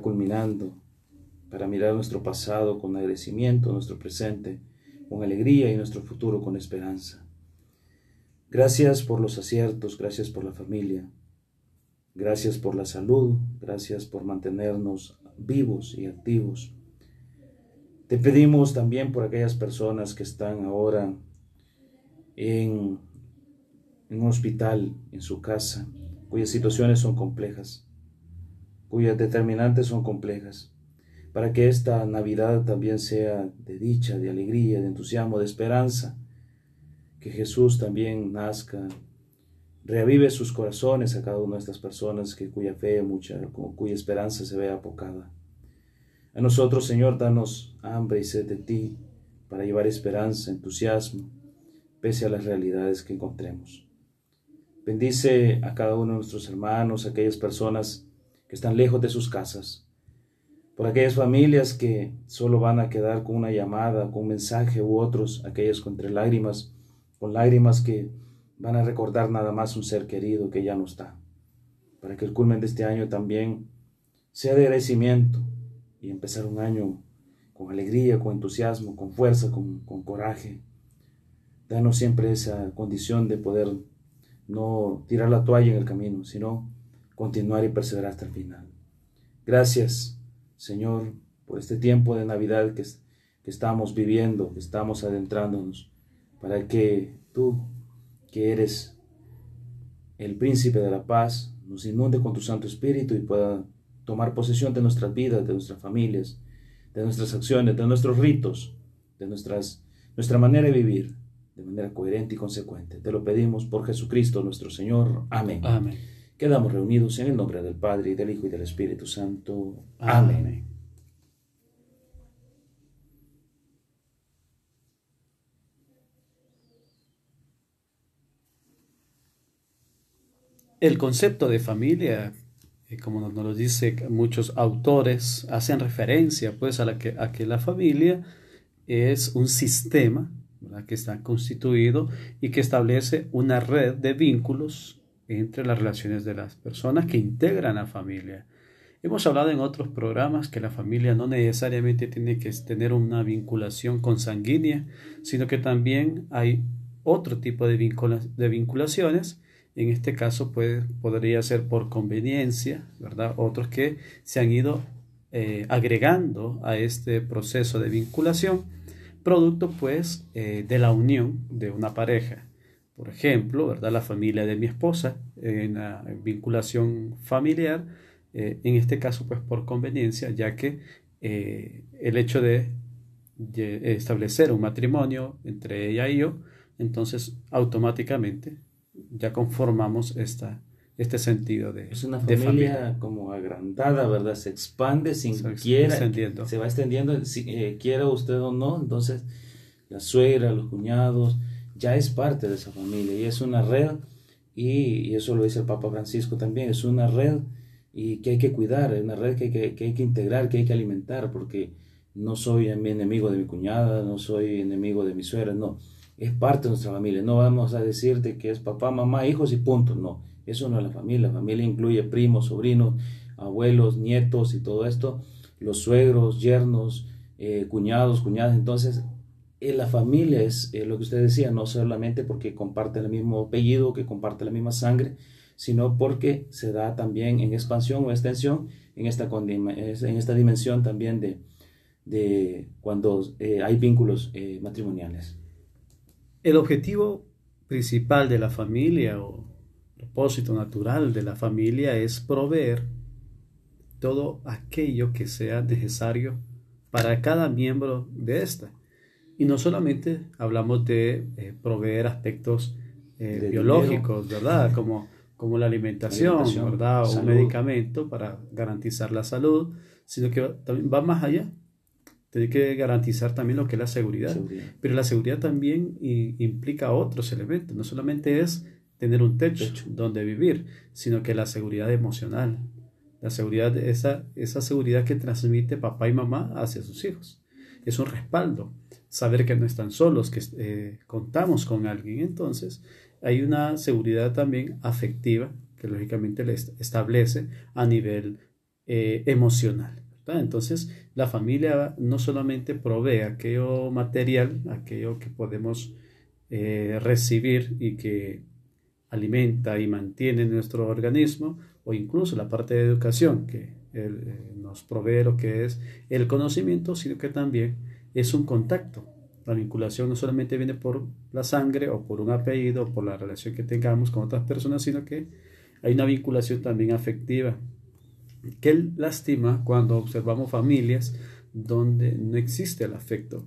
culminando para mirar nuestro pasado con agradecimiento, nuestro presente con alegría y nuestro futuro con esperanza. Gracias por los aciertos, gracias por la familia, gracias por la salud, gracias por mantenernos vivos y activos. Te pedimos también por aquellas personas que están ahora en, en un hospital, en su casa, cuyas situaciones son complejas, cuyas determinantes son complejas, para que esta Navidad también sea de dicha, de alegría, de entusiasmo, de esperanza, que Jesús también nazca, reavive sus corazones a cada una de estas personas que cuya fe, mucha, cuya esperanza se vea apocada. A nosotros, Señor, danos hambre y sed de ti para llevar esperanza, entusiasmo, pese a las realidades que encontremos. Bendice a cada uno de nuestros hermanos, aquellas personas que están lejos de sus casas, por aquellas familias que solo van a quedar con una llamada, con un mensaje u otros, aquellas con entre lágrimas, con lágrimas que van a recordar nada más un ser querido que ya no está, para que el culmen de este año también sea de agradecimiento y empezar un año con alegría, con entusiasmo, con fuerza, con, con coraje. Danos siempre esa condición de poder no tirar la toalla en el camino, sino continuar y perseverar hasta el final. Gracias, Señor, por este tiempo de Navidad que, estamos viviendo, que estamos adentrándonos para que tú, que eres el príncipe de la paz, nos inunde con tu Santo Espíritu y pueda tomar posesión de nuestras vidas, de nuestras familias, de nuestras acciones, de nuestros ritos, de nuestras, nuestra manera de vivir de manera coherente y consecuente. Te lo pedimos por Jesucristo nuestro Señor. Amén. Amén. Quedamos reunidos en el nombre del Padre, y del Hijo, y del Espíritu Santo. Amén. El concepto de familia, eh, como nos lo dicen muchos autores, hacen referencia pues a, la que, a que la familia es un sistema que está constituido y que establece una red de vínculos entre las relaciones de las personas que integran la familia. Hemos hablado en otros programas que la familia no necesariamente tiene que tener una vinculación consanguínea, sino que también hay otro tipo de, de vinculaciones en este caso puede, podría ser por conveniencia, ¿verdad? Otros que se han ido eh, agregando a este proceso de vinculación, producto pues eh, de la unión de una pareja. Por ejemplo, ¿verdad? La familia de mi esposa, en la vinculación familiar, eh, en este caso pues por conveniencia, ya que el hecho de establecer un matrimonio entre ella y yo, entonces automáticamente ya conformamos esta, este sentido de Es una familia, como agrandada, ¿verdad? Se expande sin se quiera, se va extendiendo, si eh, quiera usted o no, entonces la suegra, los cuñados, ya es parte de esa familia y es una red y, eso lo dice el Papa Francisco también, es una red y que hay que cuidar, es una red que hay que, que hay que integrar, que hay que alimentar, porque no soy enemigo de mi cuñada, no soy enemigo de mi suegra, no es parte de nuestra familia. No vamos a decirte que es papá, mamá, hijos y punto. No, eso no es la familia. La familia incluye primos, sobrinos, abuelos, nietos y todo esto, los suegros, yernos, eh, cuñados, cuñadas. Entonces, eh, la familia es eh, lo que usted decía, no solamente porque comparte el mismo apellido, que comparte la misma sangre, sino porque se da también en expansión o extensión en esta, en esta dimensión también de, de cuando hay vínculos matrimoniales. El objetivo principal de la familia o propósito natural de la familia es proveer todo aquello que sea necesario para cada miembro de esta. Y no solamente hablamos de eh, proveer aspectos eh, biológicos, ¿verdad? Como, como la alimentación, ¿verdad? O un medicamento para garantizar la salud, sino que también va más allá tiene que garantizar también lo que es la seguridad. Pero la seguridad también implica otros elementos. No solamente es tener un techo, donde vivir, sino que la seguridad emocional. La seguridad, esa, esa seguridad que transmite papá y mamá hacia sus hijos. Es un respaldo. Saber que no están solos, que eh, contamos con alguien. Entonces, hay una seguridad también afectiva que lógicamente les establece a nivel eh, emocional. Entonces, la familia no solamente provee aquello material, aquello que podemos eh, recibir y que alimenta y mantiene nuestro organismo, o incluso la parte de educación que nos provee lo que es el conocimiento, sino que también es un contacto. La vinculación no solamente viene por la sangre o por un apellido o por la relación que tengamos con otras personas, sino que hay una vinculación también afectiva. Qué lástima cuando observamos familias donde no existe el afecto.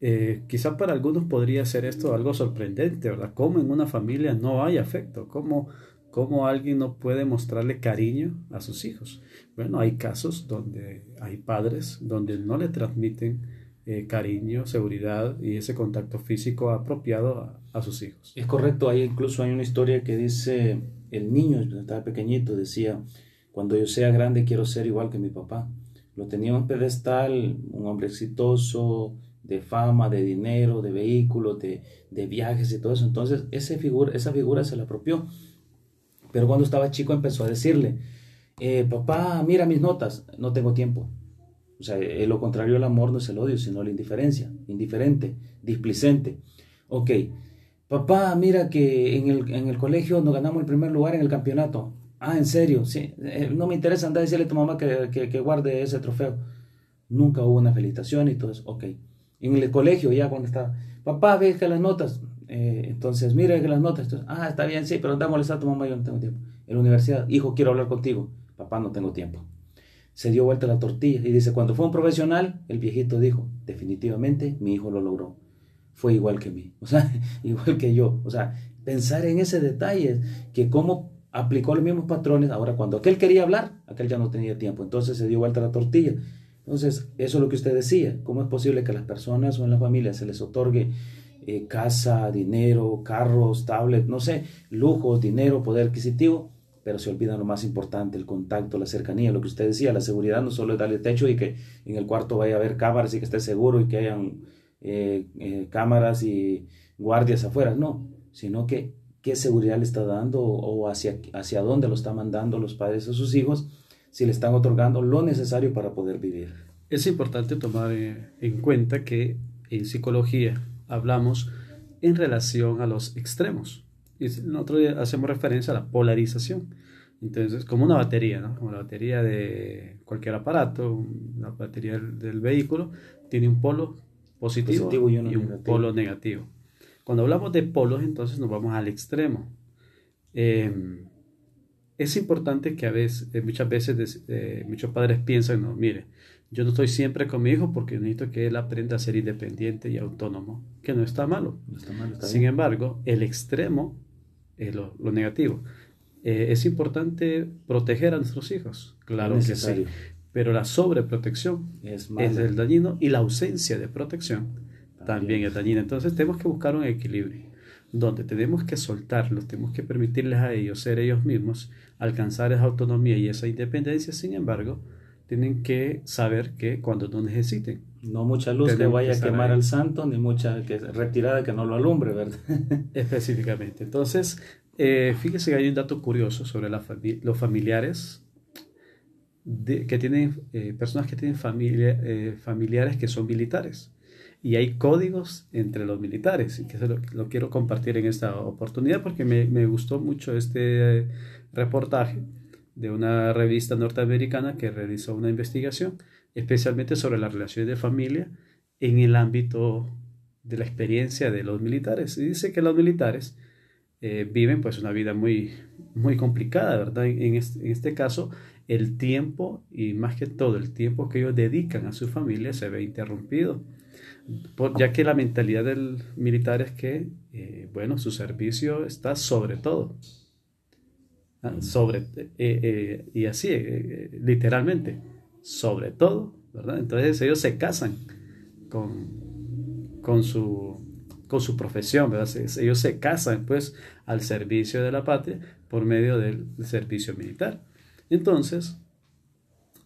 Eh, quizá para algunos podría ser esto algo sorprendente, ¿verdad? ¿Cómo en una familia no hay afecto? ¿Cómo, ¿Cómo alguien no puede mostrarle cariño a sus hijos? Bueno, hay casos donde hay padres donde no le transmiten eh, cariño, seguridad y ese contacto físico apropiado a, sus hijos. Es correcto, hay incluso hay una historia que dice, el niño, estaba pequeñito, decía, cuando yo sea grande quiero ser igual que mi papá. Lo tenía en pedestal, un hombre exitoso, de fama, de dinero, de vehículos, de, de viajes y todo eso. Entonces esa figura, esa figura se la apropió. Pero cuando estaba chico empezó a decirle, eh, papá, mira mis notas, no tengo tiempo. O sea, eh, lo contrario al amor no es el odio, sino la indiferencia, indiferente, displicente. Ok, papá, mira que en el, en el colegio nos ganamos el primer lugar en el campeonato. Ah, en serio, sí, eh, no me interesa andar a decirle a tu mamá que, que, guarde ese trofeo. Nunca hubo una felicitación y todo eso. Ok, en el colegio ya cuando estaba, papá, ve que las notas. entonces, mira que las notas. ah, está bien, sí, pero anda a a tu mamá, yo no tengo tiempo. En la universidad, hijo, quiero hablar contigo. Papá, no tengo tiempo se dio vuelta la tortilla y dice, cuando fue un profesional, el viejito dijo, definitivamente mi hijo lo logró. Fue igual que mí, o sea, igual que yo. O sea, pensar en ese detalle, que cómo aplicó los mismos patrones, ahora cuando aquel quería hablar, aquel ya no tenía tiempo, entonces se dio vuelta la tortilla. Entonces, eso es lo que usted decía, ¿cómo es posible que a las personas o en la familia se les otorgue eh, casa, dinero, carros, tablets, no sé, lujos, dinero, poder adquisitivo? Pero se olvida lo más importante, el contacto, la cercanía, lo que usted decía, la seguridad no solo es darle techo y que en el cuarto vaya a haber cámaras y que esté seguro y que hayan eh, eh, cámaras y guardias afuera, no, sino que qué seguridad le está dando o hacia, hacia dónde lo están mandando los padres a sus hijos, si le están otorgando lo necesario para poder vivir. Es importante tomar eh, en cuenta que en psicología hablamos en relación a los extremos. Y nosotros hacemos referencia a la polarización. Entonces, como una batería, ¿no? Como la batería de cualquier aparato, la batería del, vehículo, tiene un polo positivo, y, un polo negativo. Cuando hablamos de polos, entonces nos vamos al extremo. Em, es importante que a veces, eh, muchas veces eh, muchos padres piensan, no, mire, yo no estoy siempre con mi hijo porque necesito que él aprenda a ser independiente y autónomo, que no está malo. No está malo Sin embargo, el extremo es lo, negativo. Eh, es importante proteger a nuestros hijos, claro que sí, pero la sobreprotección es, el dañino y la ausencia de protección también. es dañina. Entonces tenemos que buscar un equilibrio donde tenemos que soltarlos, tenemos que permitirles a ellos ser ellos mismos, alcanzar esa autonomía y esa independencia, sin embargo, tienen que saber que cuando no necesiten. No mucha luz que vaya a quemar al santo, ni mucha que, retirada que no lo alumbre, ¿verdad? Específicamente. Entonces, eh, fíjese que hay un dato curioso sobre la los familiares que tienen, eh, personas que tienen familia, eh, familiares que son militares. Y hay códigos entre los militares, y que lo, lo quiero compartir en esta oportunidad porque me, me gustó mucho este reportaje de una revista norteamericana que realizó una investigación especialmente sobre las relaciones de familia en el ámbito de la experiencia de los militares. Y dice que los militares eh, viven pues una vida muy, muy complicada, ¿verdad? En este, caso, el tiempo y más que todo el tiempo que ellos dedican a su familia se ve interrumpido, ya que la mentalidad del militar es que, eh, bueno, su servicio está sobre todo. ¿ah? Sobre, eh, y así, literalmente, sobre todo, ¿verdad? Entonces ellos se casan con, con su con su profesión, ¿verdad? Ellos se casan pues al servicio de la patria por medio del servicio militar. Entonces,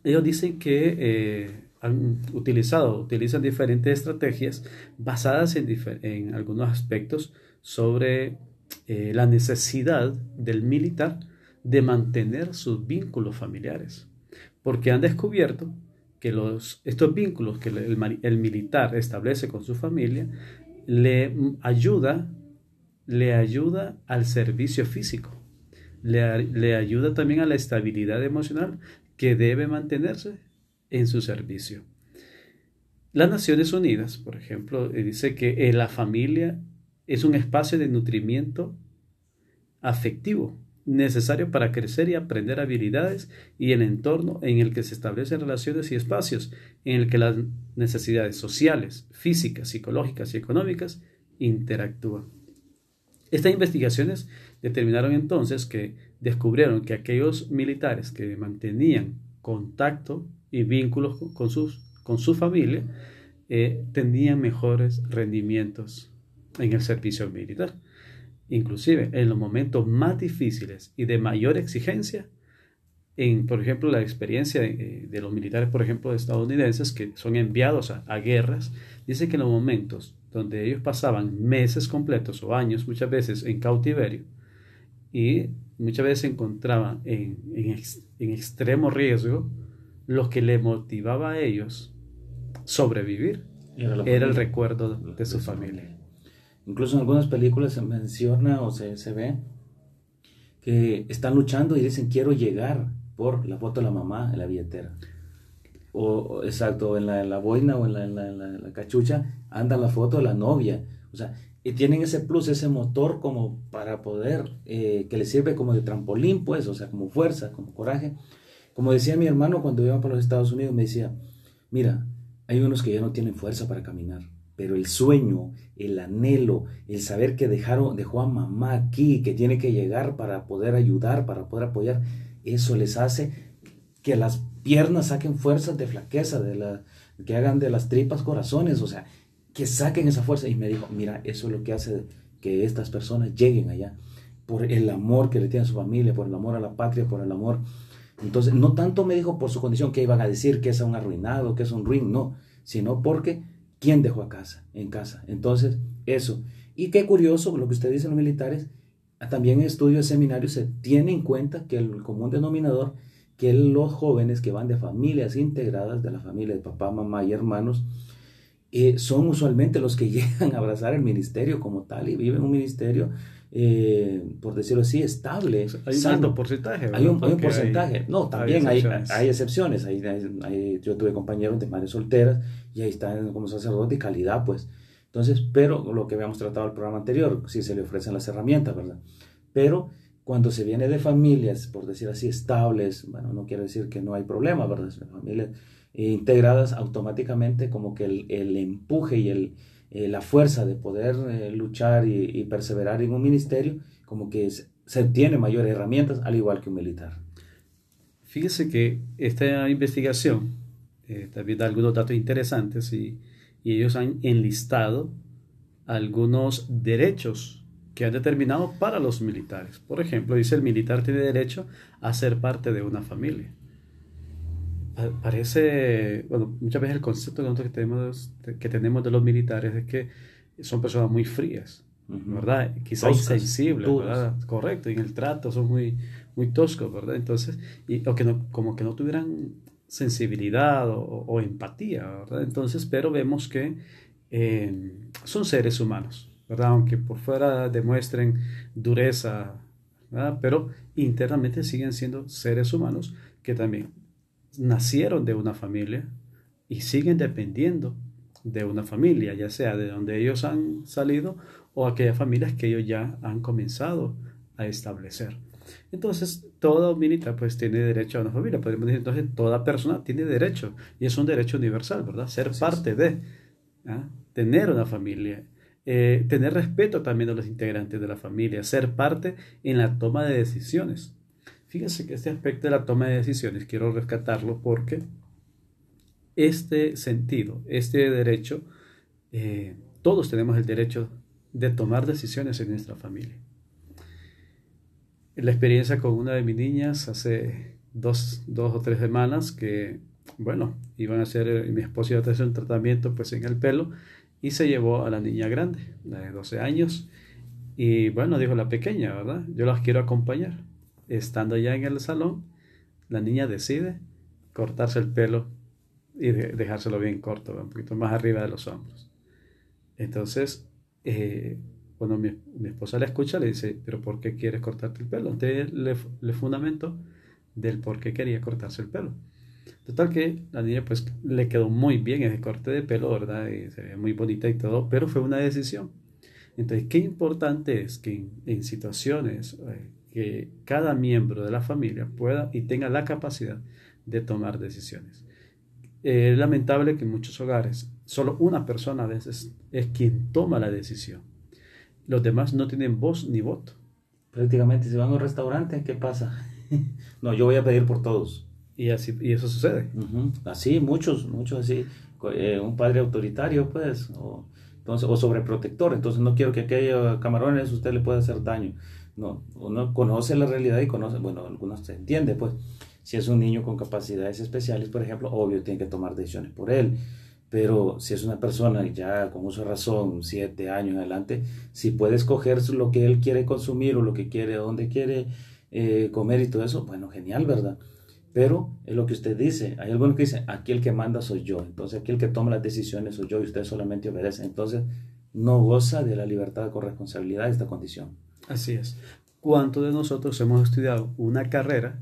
ellos dicen que eh, han utilizado, utilizan diferentes estrategias basadas en, algunos aspectos sobre eh, la necesidad del militar de mantener sus vínculos familiares. Porque han descubierto que estos vínculos que el, militar establece con su familia le ayuda, le ayuda al servicio físico, le, le ayuda también a la estabilidad emocional que debe mantenerse en su servicio. Las Naciones Unidas, por ejemplo, eh, dice que eh, la familia es un espacio de nutrimiento afectivo necesario para crecer y aprender habilidades y el entorno en el que se establecen relaciones y espacios en el que las necesidades sociales, físicas, psicológicas y económicas interactúan. Estas investigaciones determinaron entonces que descubrieron que aquellos militares que mantenían contacto y vínculos con, sus, con su familia eh, tenían mejores rendimientos en el servicio militar. Inclusive en los momentos más difíciles y de mayor exigencia, en, por ejemplo, la experiencia de, los militares, por ejemplo, estadounidenses que son enviados a, guerras, dice que en los momentos donde ellos pasaban meses completos o años muchas veces en cautiverio y muchas veces se encontraban en, en extremo riesgo, lo que le motivaba a ellos sobrevivir. Era, el recuerdo de su familia. Incluso en algunas películas se menciona o se, se ve que están luchando y dicen quiero llegar por la foto de la mamá en la billetera. O, exacto, en la, en la, boina o en la, cachucha anda la foto de la novia. O sea, y tienen ese plus, ese motor como para poder, eh, que les sirve como de trampolín, pues, o sea, como fuerza, como coraje. Como decía mi hermano cuando iba para los Estados Unidos, me decía, mira, hay unos que ya no tienen fuerza para caminar, pero el sueño, el anhelo, el saber que dejaron, dejó a mamá aquí, que tiene que llegar para poder ayudar, para poder apoyar, eso les hace que las piernas saquen fuerzas de flaqueza, de la, que hagan de las tripas corazones, o sea, que saquen esa fuerza. Y me dijo, mira, eso es lo que hace que estas personas lleguen allá, por el amor que le tiene a su familia, por el amor a la patria, por el amor entonces, no tanto me dijo por su condición que iban a decir que es un arruinado, que es un ruin, no, sino porque quién dejó a casa, en casa. Entonces, eso. Y qué curioso lo que usted dice los militares, también en estudios seminarios se tiene en cuenta que el común denominador, que los jóvenes que van de familias integradas, de la familia de papá, mamá y hermanos, eh, son usualmente los que llegan a abrazar el ministerio como tal y viven un ministerio eh, por decirlo así, estable. Hay un alto porcentaje. Hay un, porcentaje. no, también hay excepciones. Hay, excepciones. Hay, yo tuve compañeros de madres solteras y ahí están como sacerdote y calidad, pues. Entonces, pero lo que habíamos tratado el programa anterior, si se le ofrecen las herramientas, ¿verdad? Pero cuando se viene de familias, por decir así, estables, bueno, no quiero decir que no hay problema, ¿verdad? Familias integradas automáticamente como que el, el empuje y el, eh, la fuerza de poder eh, luchar y, perseverar en un ministerio, como que se tiene mayores herramientas, al igual que un militar. Fíjese que esta investigación eh, también da algunos datos interesantes y, y ellos han enlistado algunos derechos que han determinado para los militares. Por ejemplo, dice el militar tiene derecho a ser parte de una familia parece, bueno, muchas veces el concepto que nosotros tenemos, que tenemos de los militares es que son personas muy frías, ¿verdad? Quizás insensibles, ¿verdad? Correcto, y en el trato son muy, muy toscos, ¿verdad? Entonces, y, o que no, como que no tuvieran sensibilidad o, empatía, ¿verdad? Entonces, pero vemos que eh, son seres humanos, ¿verdad? Aunque por fuera demuestren dureza, ¿verdad? Pero internamente siguen siendo seres humanos que también nacieron de una familia y siguen dependiendo de una familia, ya sea de donde ellos han salido o aquellas familias que ellos ya han comenzado a establecer. Entonces, todo militar pues tiene derecho a una familia. Podemos decir entonces, toda persona tiene derecho y es un derecho universal, ¿verdad? Ser parte de, ¿ah? tener una familia, eh, tener respeto también a los integrantes de la familia, ser parte en la toma de decisiones. Fíjense que este aspecto de la toma de decisiones quiero rescatarlo porque este sentido, este derecho, eh, todos tenemos el derecho de tomar decisiones en nuestra familia. La experiencia con una de mis niñas hace dos, dos o tres semanas que, bueno, iban a hacer, mi esposo iba a hacer un tratamiento pues en el pelo y se llevó a la niña grande, la de 12 años, y bueno, dijo la pequeña, ¿verdad? Yo las quiero acompañar estando ya en el salón, la niña decide cortarse el pelo y dejárselo bien corto, un poquito más arriba de los hombros. Entonces, eh, cuando mi, esposa le escucha, le dice, pero ¿por qué quieres cortarte el pelo? Entonces le, le fundamento del por qué quería cortarse el pelo. Total que la niña pues le quedó muy bien ese corte de pelo, ¿verdad? Y se ve muy bonita y todo, pero fue una decisión. Entonces, qué importante es que en, situaciones eh, que cada miembro de la familia pueda y tenga la capacidad de tomar decisiones. Es lamentable que en muchos hogares solo una persona a veces es quien toma la decisión. Los demás no tienen voz ni voto. Prácticamente, si van a un restaurante, ¿qué pasa? no, yo voy a pedir por todos. Y, así, y eso sucede. Así, muchos, muchos así. Eh, un padre autoritario, pues, o, entonces, o sobreprotector. Entonces, no quiero que aquellos camarones usted le pueda hacer daño. No, uno conoce la realidad y conoce, bueno, algunos se entiende, pues. Si es un niño con capacidades especiales, por ejemplo, obvio, tiene que tomar decisiones por él. Pero si es una persona ya con uso de razón, siete años adelante, si puede escoger lo que él quiere consumir o lo que quiere, dónde quiere eh, comer y todo eso, bueno, genial, ¿verdad? Pero es lo que usted dice. Hay algunos que dicen, aquí el que manda soy yo. Entonces aquí el que toma las decisiones soy yo y usted solamente obedece. Entonces no goza de la libertad con responsabilidad esta condición. Así es. ¿Cuántos de nosotros hemos estudiado una carrera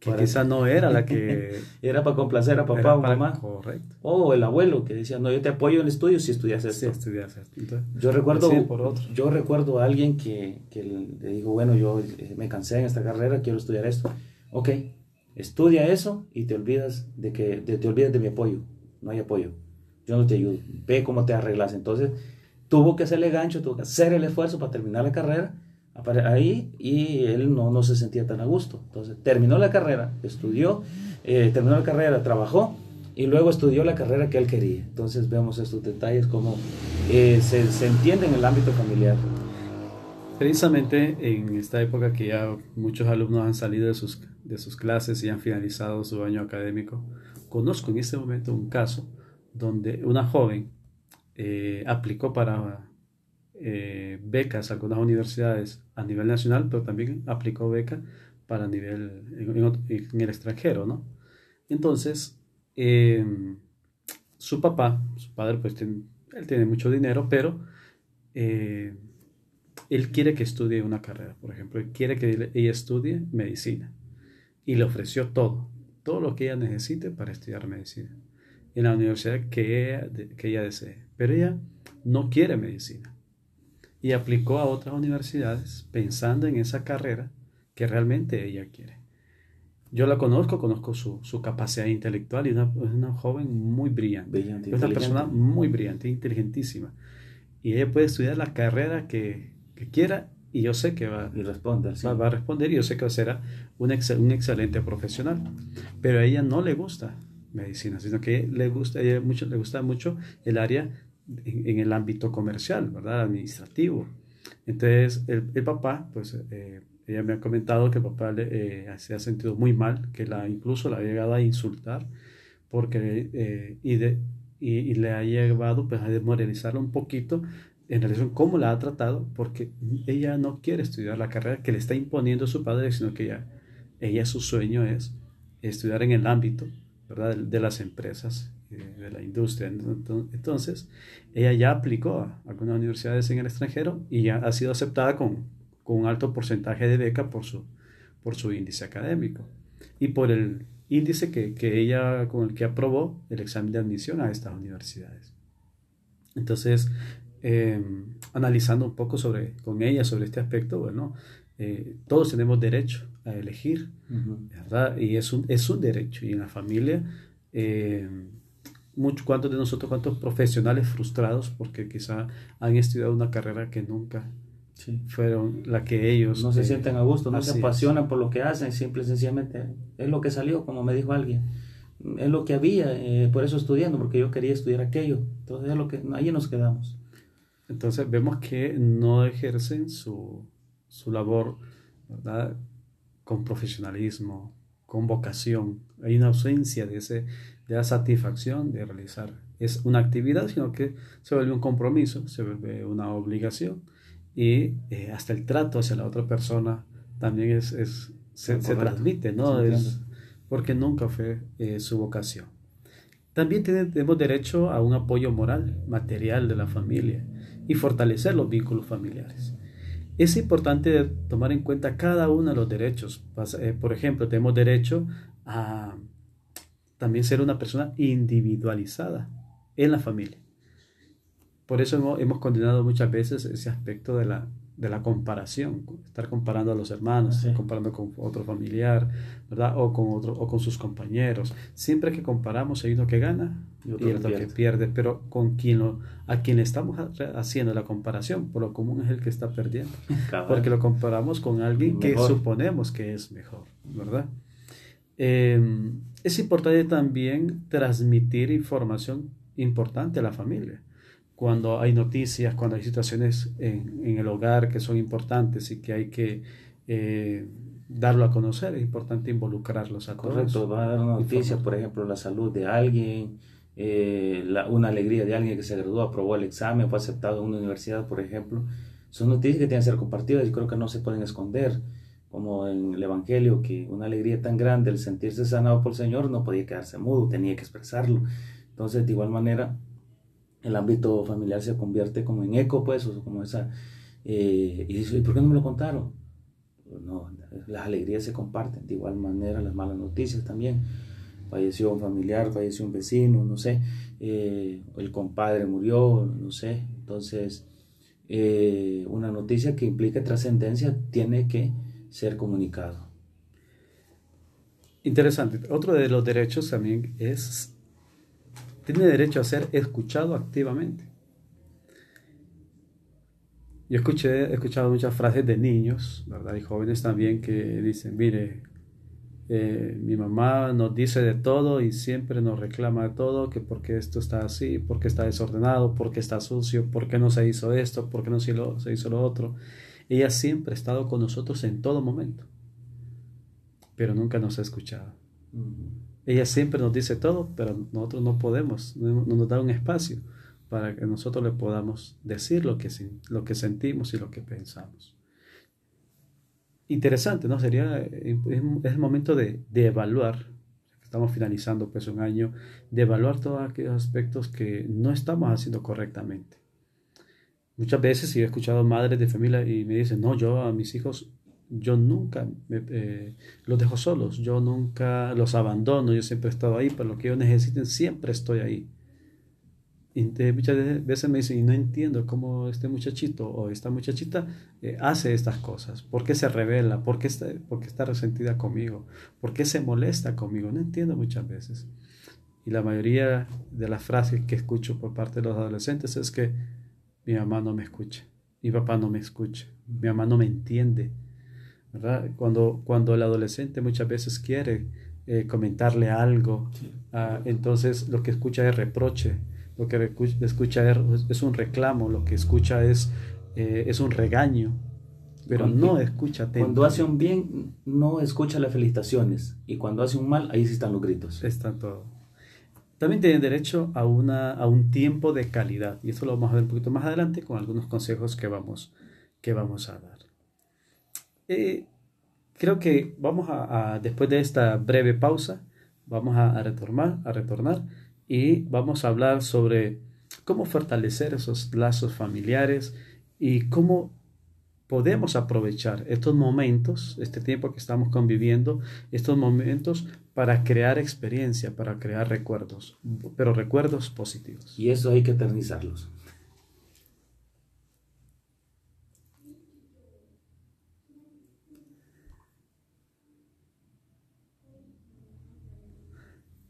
que quizá no era la que... era para complacer a papá o mamá. Correcto. O el abuelo que decía, no, yo te apoyo en estudios si estudias esto. Si estudias esto. yo recuerdo, yo recuerdo a alguien que, que le dijo, bueno, yo eh, me cansé en esta carrera, quiero estudiar esto. Ok, estudia eso y te olvidas de que te olvidas de mi apoyo. No hay apoyo. Yo no te ayudo. Ve cómo te arreglas. Entonces, tuvo que hacerle gancho, tuvo que hacer el esfuerzo para terminar la carrera ahí y él no, no se sentía tan a gusto. Entonces, terminó la carrera, estudió, eh, terminó la carrera, trabajó y luego estudió la carrera que él quería. Entonces, vemos estos detalles como eh, se, se entiende en el ámbito familiar. Precisamente en esta época que ya muchos alumnos han salido de sus, de sus clases y han finalizado su año académico, conozco en este momento un caso donde una joven eh, aplicó para eh, becas a algunas universidades a nivel nacional, pero también aplicó beca para nivel en, el extranjero, ¿no? Entonces, em, su papá, su padre, pues él tiene mucho dinero, pero eh, él quiere que estudie una carrera, por ejemplo, él quiere que ella estudie medicina y le ofreció todo, todo lo que ella necesite para estudiar medicina en la universidad que ella, que ella desee. Pero ella no quiere medicina y aplicó a otras universidades pensando en esa carrera que realmente ella quiere. Yo la conozco, conozco su, su capacidad intelectual y una, es una joven muy brillante. es una persona muy brillante, inteligentísima. Y ella puede estudiar la carrera que, que quiera y yo sé que va, y responde, va, a responder y yo sé que será un, un excelente profesional. Pero a ella no le gusta medicina, sino que le gusta, ella mucho, le gusta mucho el área en, el ámbito comercial, ¿verdad? Administrativo. Entonces, el, papá, pues, eh, ella me ha comentado que el papá eh, se ha sentido muy mal, que la, incluso la ha llegado a insultar, porque, eh, y, de, y, le ha llevado pues, a desmoralizarla un poquito en relación a cómo la ha tratado, porque ella no quiere estudiar la carrera que le está imponiendo su padre, sino que ella, ella su sueño es estudiar en el ámbito De, las empresas, de la industria. Entonces, ella ya aplicó a algunas universidades en el extranjero y ya ha sido aceptada con, con un alto porcentaje de beca por su, por su índice académico y por el índice que, que ella con el que aprobó el examen de admisión a estas universidades. Entonces, Em, analizando un poco sobre, con ella sobre este aspecto, bueno, eh, todos tenemos derecho a elegir, ¿verdad? Y es un, es un derecho. Y en la familia, eh, ¿cuántos de nosotros, cuántos profesionales frustrados porque quizá han estudiado una carrera que nunca fueron la que ellos... No se eh, sienten a gusto, no se apasionan por lo que hacen, simple y sencillamente es lo que salió, como me dijo alguien. Es lo que había, eh, por eso estudiando, porque yo quería estudiar aquello. Entonces es lo que, ahí nos quedamos. Entonces vemos que no ejercen su, su labor ¿verdad? Con profesionalismo, con vocación. Hay una ausencia de, ese, de la satisfacción de realizar. Es una actividad, sino que se vuelve un compromiso, se vuelve una obligación y eh, hasta el trato hacia la otra persona también es, es se, se, transmite, ¿no? Es, porque nunca fue eh, su vocación. También tenemos derecho a un apoyo moral, material de la familia y fortalecer los vínculos familiares. Es importante tomar en cuenta cada uno de los derechos. Eh, por ejemplo, tenemos derecho a también ser una persona individualizada en la familia. Por eso hemos, condenado muchas veces ese aspecto de la, de la comparación, estar comparando a los hermanos, comparando con otro familiar, ¿verdad? O con, otro, o con sus compañeros. Siempre que comparamos hay uno que gana y otro, que, pierde. pero con quien lo, a quien estamos haciendo la comparación, por lo común es el que está perdiendo, porque lo comparamos con alguien que suponemos que es mejor, ¿verdad? Em, es importante también transmitir información importante a la familia cuando hay noticias, cuando hay situaciones en, el hogar que son importantes y que hay que eh, darlo a conocer, es importante involucrarlos a Correcto, va a dar una noticia, por ejemplo, la salud de alguien, eh, una alegría de alguien que se graduó, aprobó el examen, fue aceptado en una universidad, por ejemplo. Son noticias que tienen que ser compartidas y creo que no se pueden esconder, como en el Evangelio, que una alegría tan grande, el sentirse sanado por el Señor, no podía quedarse mudo, tenía que expresarlo. Entonces, de igual manera, el ámbito familiar se convierte como en eco, pues, o como esa... Eh, y dice, ¿y por qué no me lo contaron? No, las alegrías se comparten, de igual manera las malas noticias también. Falleció un familiar, falleció un vecino, no sé, eh, el compadre murió, no sé. Entonces, eh, una noticia que implica trascendencia tiene que ser comunicado. Interesante. Otro de los derechos también es tiene derecho a ser escuchado activamente. Yo escuché, he escuchado muchas frases de niños, ¿verdad? Y jóvenes también que dicen, mire, eh, mi mamá nos dice de todo y siempre nos reclama de todo, que porque esto está así, porque está desordenado, porque está sucio, porque no se hizo esto, porque no se, hizo lo otro. Ella siempre ha estado con nosotros en todo momento, pero nunca nos ha escuchado. Ella siempre nos dice todo, pero nosotros no podemos, no, nos da un espacio para que nosotros le podamos decir lo que, lo que sentimos y lo que pensamos. Interesante, ¿no? Sería, es el momento de, de evaluar, estamos finalizando pues un año, de evaluar todos aquellos aspectos que no estamos haciendo correctamente. Muchas veces he escuchado madres de familia y me dicen, no, yo a mis hijos yo nunca eh, los dejo solos, yo nunca los abandono, yo siempre he estado ahí, para lo que ellos necesiten, siempre estoy ahí. Y muchas veces me dicen, y no entiendo cómo este muchachito o esta muchachita eh, hace estas cosas, por qué se revela, ¿Por qué, está, por está resentida conmigo, por qué se molesta conmigo, no entiendo muchas veces. Y la mayoría de las frases que escucho por parte de los adolescentes es que mi mamá no me escucha, mi papá no me escucha, mi mamá no me entiende, cuando, cuando el adolescente muchas veces quiere eh, comentarle algo, ah, entonces lo que escucha es reproche, lo que escucha es, un reclamo, lo que escucha es, eh, es un regaño, pero no escucha Cuando hace un bien, no escucha las felicitaciones, y cuando hace un mal, ahí sí están los gritos. Está todo. También tienen derecho a, una, a un tiempo de calidad, y esto lo vamos a ver un poquito más adelante con algunos consejos que vamos, que vamos a dar. Eh, creo que vamos a, después de esta breve pausa, vamos a, retornar, a retornar y vamos a hablar sobre cómo fortalecer esos lazos familiares y cómo podemos aprovechar estos momentos, este tiempo que estamos conviviendo, estos momentos para crear experiencia, para crear recuerdos, pero recuerdos positivos. Y eso hay que eternizarlos.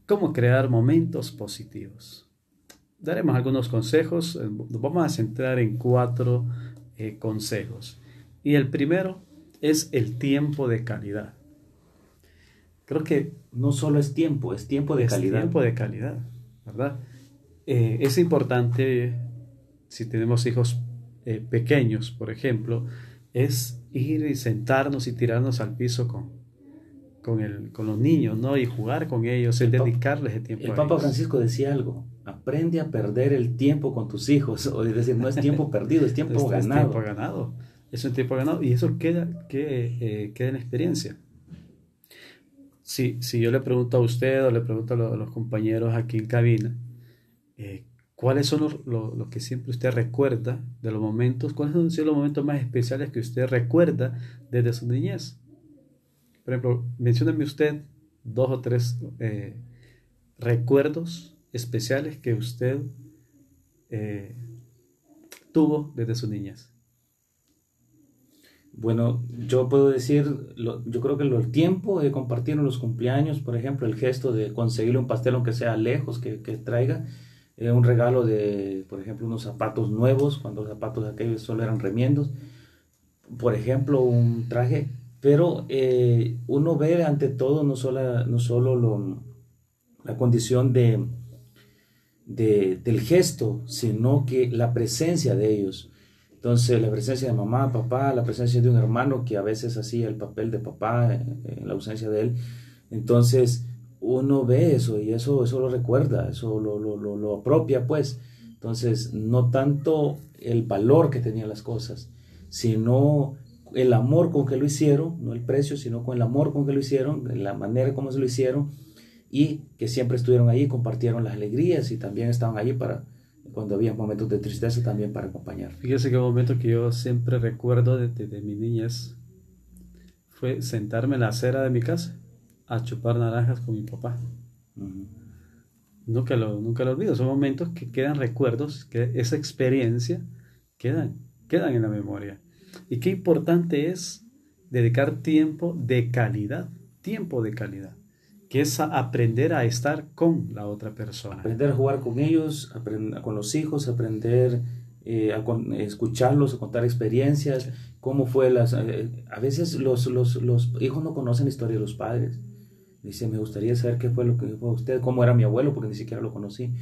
Cómo crear momentos positivos. Daremos algunos consejos, eh, nos vamos a centrar en cuatro eh, consejos. Y el primero es el tiempo de calidad. Creo que... No solo es tiempo, es tiempo de es calidad. Tiempo de calidad, ¿verdad? Eh, es importante, si tenemos hijos pequeños, por ejemplo, es ir y sentarnos y tirarnos al piso con, con, el, con los niños, ¿no? Y jugar con ellos, el, dedicarles el tiempo. El Papa Francisco decía algo, aprende a perder el tiempo con tus hijos, o es decir, no es tiempo perdido, es tiempo ganado. Es tiempo ganado, es un tiempo ganado y eso queda, que, eh, queda en experiencia. si, si yo le pregunto a usted o le pregunto a, los compañeros aquí en cabina, eh, ¿cuáles son los, lo, que siempre usted recuerda de los momentos? ¿Cuáles son los momentos más especiales que usted recuerda desde su niñez? Por ejemplo, mencióneme usted dos o tres eh, recuerdos especiales que usted eh, tuvo desde su niñez. Bueno, yo puedo decir, yo creo que el tiempo de compartir los cumpleaños, por ejemplo, el gesto de conseguirle un pastel aunque sea lejos, que, que traiga, eh, un regalo de, por ejemplo, unos zapatos nuevos, cuando los zapatos aquellos solo eran remiendos, por ejemplo, un traje, pero eh, uno ve ante todo no solo, no solo lo, la condición de, de, del gesto, sino que la presencia de ellos entonces, la presencia de mamá, papá, la presencia de un hermano que a veces hacía el papel de papá eh, en la ausencia de él. Entonces, uno ve eso y eso, eso lo recuerda, eso lo, lo, lo, apropia, pues. Entonces, no tanto el valor que tenían las cosas, sino el amor con que lo hicieron, no el precio, sino con el amor con que lo hicieron, la manera como se lo hicieron y que siempre estuvieron ahí, compartieron las alegrías y también estaban allí para, cuando había momentos de tristeza también para acompañar. Fíjese que un momento que yo siempre recuerdo desde de, mi niñez fue sentarme en la acera de mi casa a chupar naranjas con mi papá. nunca, lo, nunca lo olvido, son momentos que quedan recuerdos, que esa experiencia quedan, quedan en la memoria. Y qué importante es dedicar tiempo de calidad, tiempo de calidad que es aprender a estar con la otra persona. Aprender a jugar con ellos, aprender con los hijos, aprender eh, a escucharlos, a contar experiencias, cómo fue las... Eh, a veces los, los, los, hijos no conocen la historia de los padres. Dice, me gustaría saber qué fue lo que fue usted, cómo era mi abuelo, porque ni siquiera lo conocí.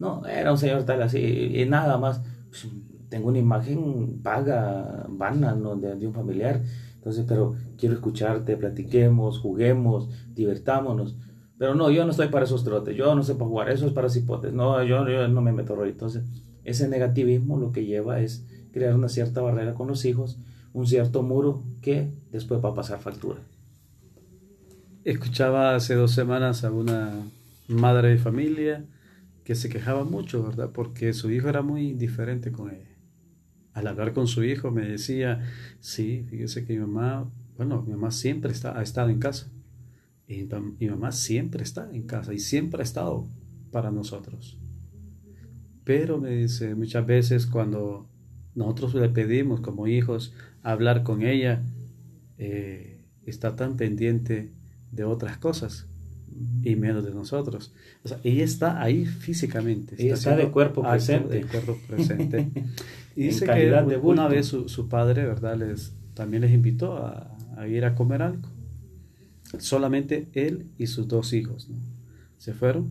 No, era un señor tal así, y nada más. Pues, tengo una imagen vaga, vana, ¿no? de, de un familiar entonces, pero quiero escucharte, platiquemos, juguemos, divertámonos. Pero no, yo no estoy para esos trotes, yo no sé para jugar, eso es para cipotes, no, yo, no me meto rollo. Entonces, ese negativismo lo que lleva es crear una cierta barrera con los hijos, un cierto muro que después va a pasar factura. Escuchaba hace dos semanas a una madre de familia que se quejaba mucho, ¿verdad? Porque su hijo era muy diferente con ella al hablar con su hijo me decía, sí, fíjese que mi mamá, bueno, mi mamá siempre está, ha estado en casa. Y mi mamá siempre está en casa y siempre ha estado para nosotros. Pero me dice, muchas veces cuando nosotros le pedimos como hijos hablar con ella, eh, está tan pendiente de otras cosas y menos de nosotros. O sea, ella está ahí físicamente. Ella está, de cuerpo presente. De cuerpo presente. y dice que una vez su, su, padre, ¿verdad? Les, también les invitó a, a, ir a comer algo. Solamente él y sus dos hijos, ¿no? Se fueron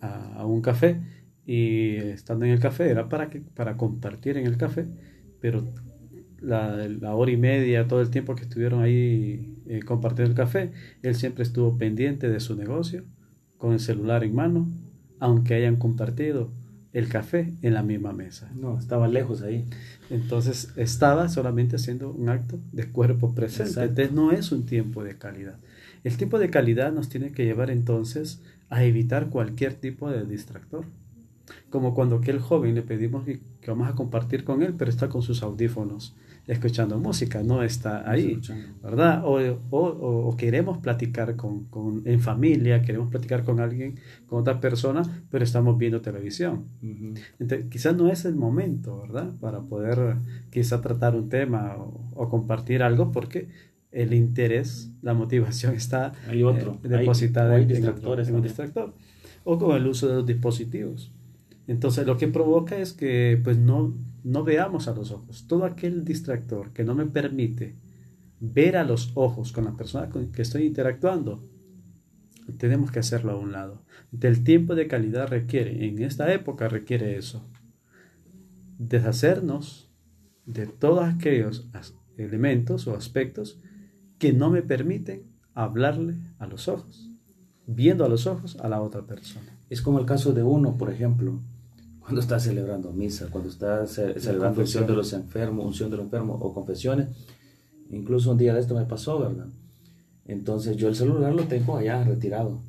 a, a, un café y estando en el café era para, que, para compartir en el café, pero la, la, hora y media, todo el tiempo que estuvieron ahí eh, compartiendo el café, él siempre estuvo pendiente de su negocio, con el celular en mano, aunque hayan compartido el café en la misma mesa. No, estaba lejos ahí. Entonces estaba solamente haciendo un acto de cuerpo presente. Entonces no es un tiempo de calidad. El tiempo de calidad nos tiene que llevar entonces a evitar cualquier tipo de distractor. Como cuando aquel joven le pedimos que vamos a compartir con él, pero está con sus audífonos escuchando música, no está ahí, ¿verdad? O, o, queremos platicar con, con, en familia, queremos platicar con alguien, con otra persona, pero estamos viendo televisión. Entonces, quizás no es el momento, ¿verdad? Para poder quizá tratar un tema o, compartir algo, porque el interés, la motivación está hay otro. Eh, depositada en, en un distractor o con el uso de los dispositivos. Entonces lo que provoca es que pues no, no veamos a los ojos. Todo aquel distractor que no me permite ver a los ojos con la persona con que estoy interactuando, tenemos que hacerlo a un lado. Del tiempo de calidad requiere, en esta época requiere eso. Deshacernos de todos aquellos elementos o aspectos que no me permiten hablarle a los ojos, viendo a los ojos a la otra persona. Es como el caso de uno, por ejemplo, cuando está celebrando misa, cuando está celebrando unción de los enfermos, unción de los enfermos o confesiones. Incluso un día de esto me pasó, ¿verdad? Entonces yo el celular lo tengo allá retirado.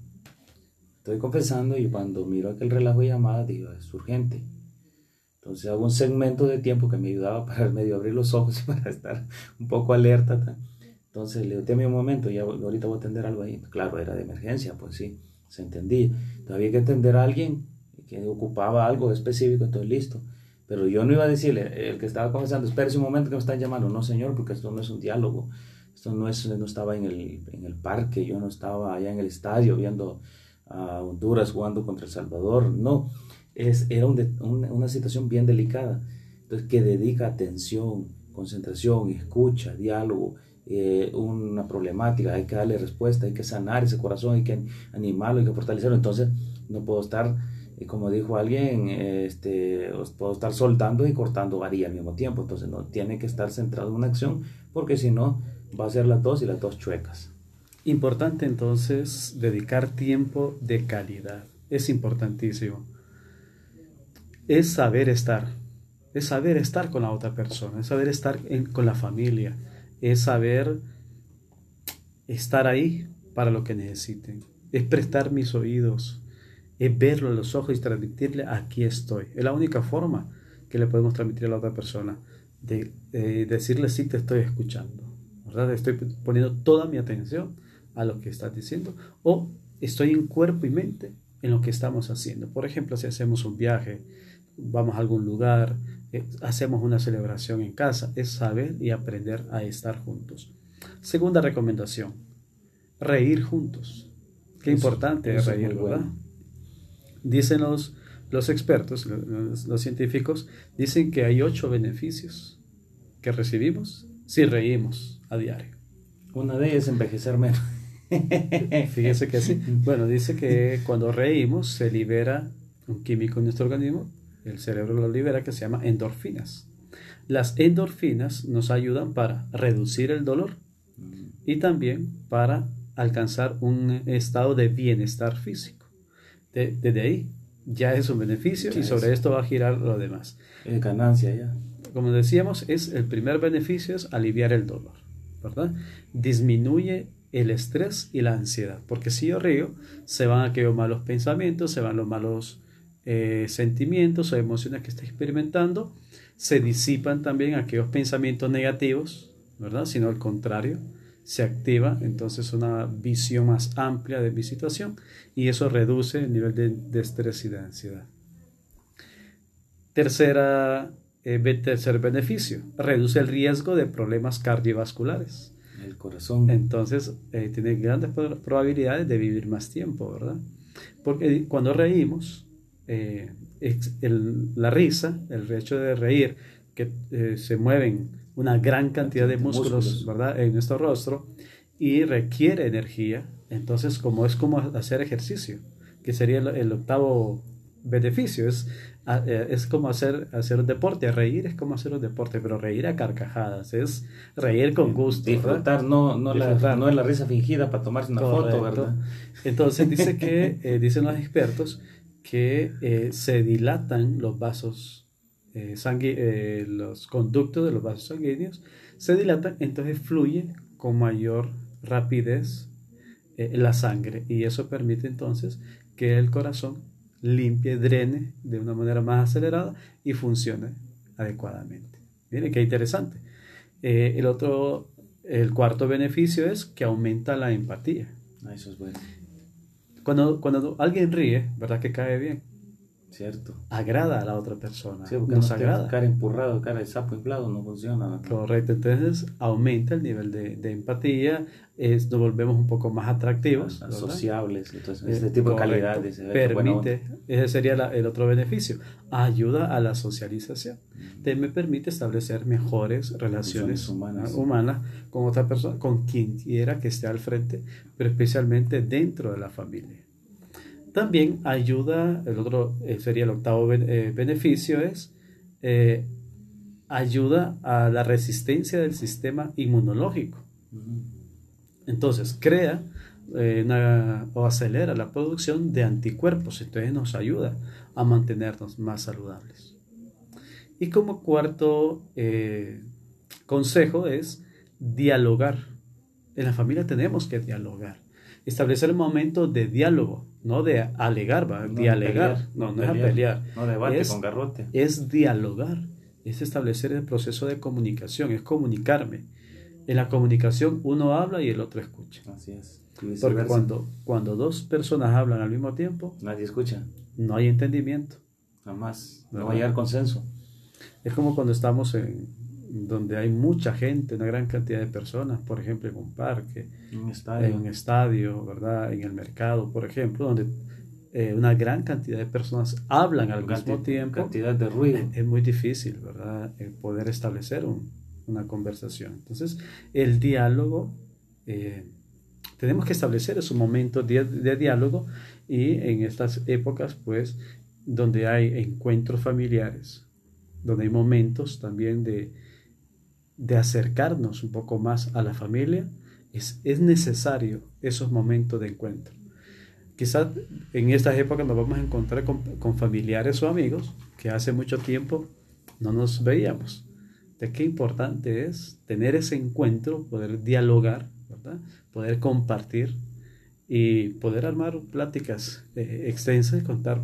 Estoy confesando y cuando miro aquel relajo de llamadas digo, es urgente. Entonces hago un segmento de tiempo que me ayudaba para medio abrir los ojos y para estar un poco alerta. Entonces le digo, un momento, ya ahorita voy a atender algo ahí. Claro, era de emergencia, pues sí, se entendía. Todavía hay que atender a alguien que ocupaba algo específico, entonces listo. Pero yo no iba a decirle, el que estaba conversando, espérese un momento que me están llamando. No, señor, porque esto no es un diálogo. Esto no, es, no estaba en el, en el parque, yo no estaba allá en el estadio viendo a Honduras jugando contra El Salvador. No, es, era una situación bien delicada. Entonces, que dedica atención, concentración, escucha, diálogo, eh, una problemática, hay que darle respuesta, hay que sanar ese corazón, hay que animarlo, hay que fortalecerlo. Entonces, no puedo estar, eh, como dijo alguien, este, puedo estar soltando y cortando varilla al mismo tiempo. Entonces, no tiene que estar centrado en una acción, porque si no, va a ser las dos y las dos chuecas. Importante entonces dedicar tiempo de calidad. Es importantísimo. Es saber estar. Es saber estar con la otra persona. Es saber estar con la familia es saber estar ahí para lo que necesiten, es prestar mis oídos, es verlo a los ojos y transmitirle aquí estoy. Es la única forma que le podemos transmitir a la otra persona, de decirle sí te estoy escuchando, ¿verdad? Estoy poniendo toda mi atención a lo que estás diciendo o estoy en cuerpo y mente en lo que estamos haciendo. Por ejemplo, si hacemos un viaje, vamos a algún lugar, eh, hacemos una celebración en casa, es saber y aprender a estar juntos. Segunda recomendación, reír juntos. Qué importante es reír, ¿verdad? Dicen los, los expertos, los, científicos, dicen que hay ocho beneficios que recibimos si reímos a diario. Una de ellas es envejecer menos. Fíjese que sí. Bueno, dice que cuando reímos se libera un químico en nuestro organismo el cerebro lo libera que se llama endorfinas. Las endorfinas nos ayudan para reducir el dolor y también para alcanzar un estado de bienestar físico. Desde ahí ya es un beneficio y sobre esto va a girar lo demás. Es ganancia ya. Como decíamos, es el primer beneficio es aliviar el dolor, ¿verdad? Disminuye el estrés y la ansiedad, porque si yo río, se van aquellos malos pensamientos, se van los malos eh, sentimientos o emociones que está experimentando, se disipan también aquellos pensamientos negativos, ¿verdad? Sino al contrario, se activa entonces una visión más amplia de mi situación y eso reduce el nivel de, estrés y de ansiedad. Tercera, eh, tercer beneficio, reduce el riesgo de problemas cardiovasculares. El corazón. Entonces, eh, tiene grandes probabilidades de vivir más tiempo, ¿verdad? Porque cuando reímos, eh, la risa, el hecho de reír, que se mueven una gran cantidad de músculos, ¿verdad? en nuestro rostro y requiere energía, entonces como es como hacer ejercicio, que sería el, octavo beneficio, es, eh, es como hacer, hacer un deporte, reír es como hacer un deporte, pero reír a carcajadas, es reír con gusto. Disfrutar, no, no, La, no es la risa fingida para tomarse una foto, ¿verdad? Entonces dice que, dicen los expertos, que eh, se dilatan los vasos eh, eh, los conductos de los vasos sanguíneos se dilatan, entonces fluye con mayor rapidez la sangre y eso permite entonces que el corazón limpie, drene de una manera más acelerada y funcione adecuadamente. Miren qué interesante. el otro, el cuarto beneficio es que aumenta la empatía. Ah, eso es bueno. Cuando, cuando alguien ríe, ¿verdad que cae bien? Cierto. Agrada a la otra persona. Sí, porque nos agrada. Cara empurrado, cara de sapo inflado, no funciona. Correcto. Entonces aumenta el nivel de, de empatía, es, nos volvemos un poco más atractivos. Sociables, entonces, este tipo de calidades. Permite, ese sería el otro beneficio. Ayuda a la socialización. Te me permite establecer mejores relaciones humanas. humanas con otra persona, con quien quiera que esté al frente, pero especialmente dentro de la familia. También ayuda, el otro eh, sería el octavo eh, beneficio, es eh, ayuda a la resistencia del sistema inmunológico. Entonces, crea o acelera la producción de anticuerpos, entonces nos ayuda a mantenernos más saludables. Y como cuarto consejo es dialogar en la familia tenemos que dialogar. Establecer momentos de diálogo, no de alegar, ¿va? No dialogar. pelear, no, no no es a pelear. No debate es, con garrote. Es dialogar, es establecer el proceso de comunicación, es comunicarme. En la comunicación uno habla y el otro escucha. Así es. Porque cuando, cuando dos personas hablan al mismo tiempo, Nadie escucha. no hay entendimiento. Jamás. No ¿Verdad? va a llegar consenso. Es como cuando estamos en donde hay mucha gente, una gran cantidad de personas, por ejemplo, en un parque, Un estadio. en un estadio, ¿verdad? En el mercado, por ejemplo, donde eh, una gran cantidad de personas hablan al mismo tiempo, Cantidad de ruido. es muy difícil, ¿verdad? El poder establecer un- una conversación. Entonces, el diálogo, eh, tenemos que establecer esos momentos de, de diálogo y en estas épocas, pues, donde hay encuentros familiares, donde hay momentos también de, de acercarnos un poco más a la familia, es, es necesario esos momentos de encuentro. Quizás en estas épocas nos vamos a encontrar con, con familiares o amigos que hace mucho tiempo no nos veíamos. De qué importante es tener ese encuentro, poder dialogar, ¿verdad? poder compartir y poder armar pláticas eh, extensas y contar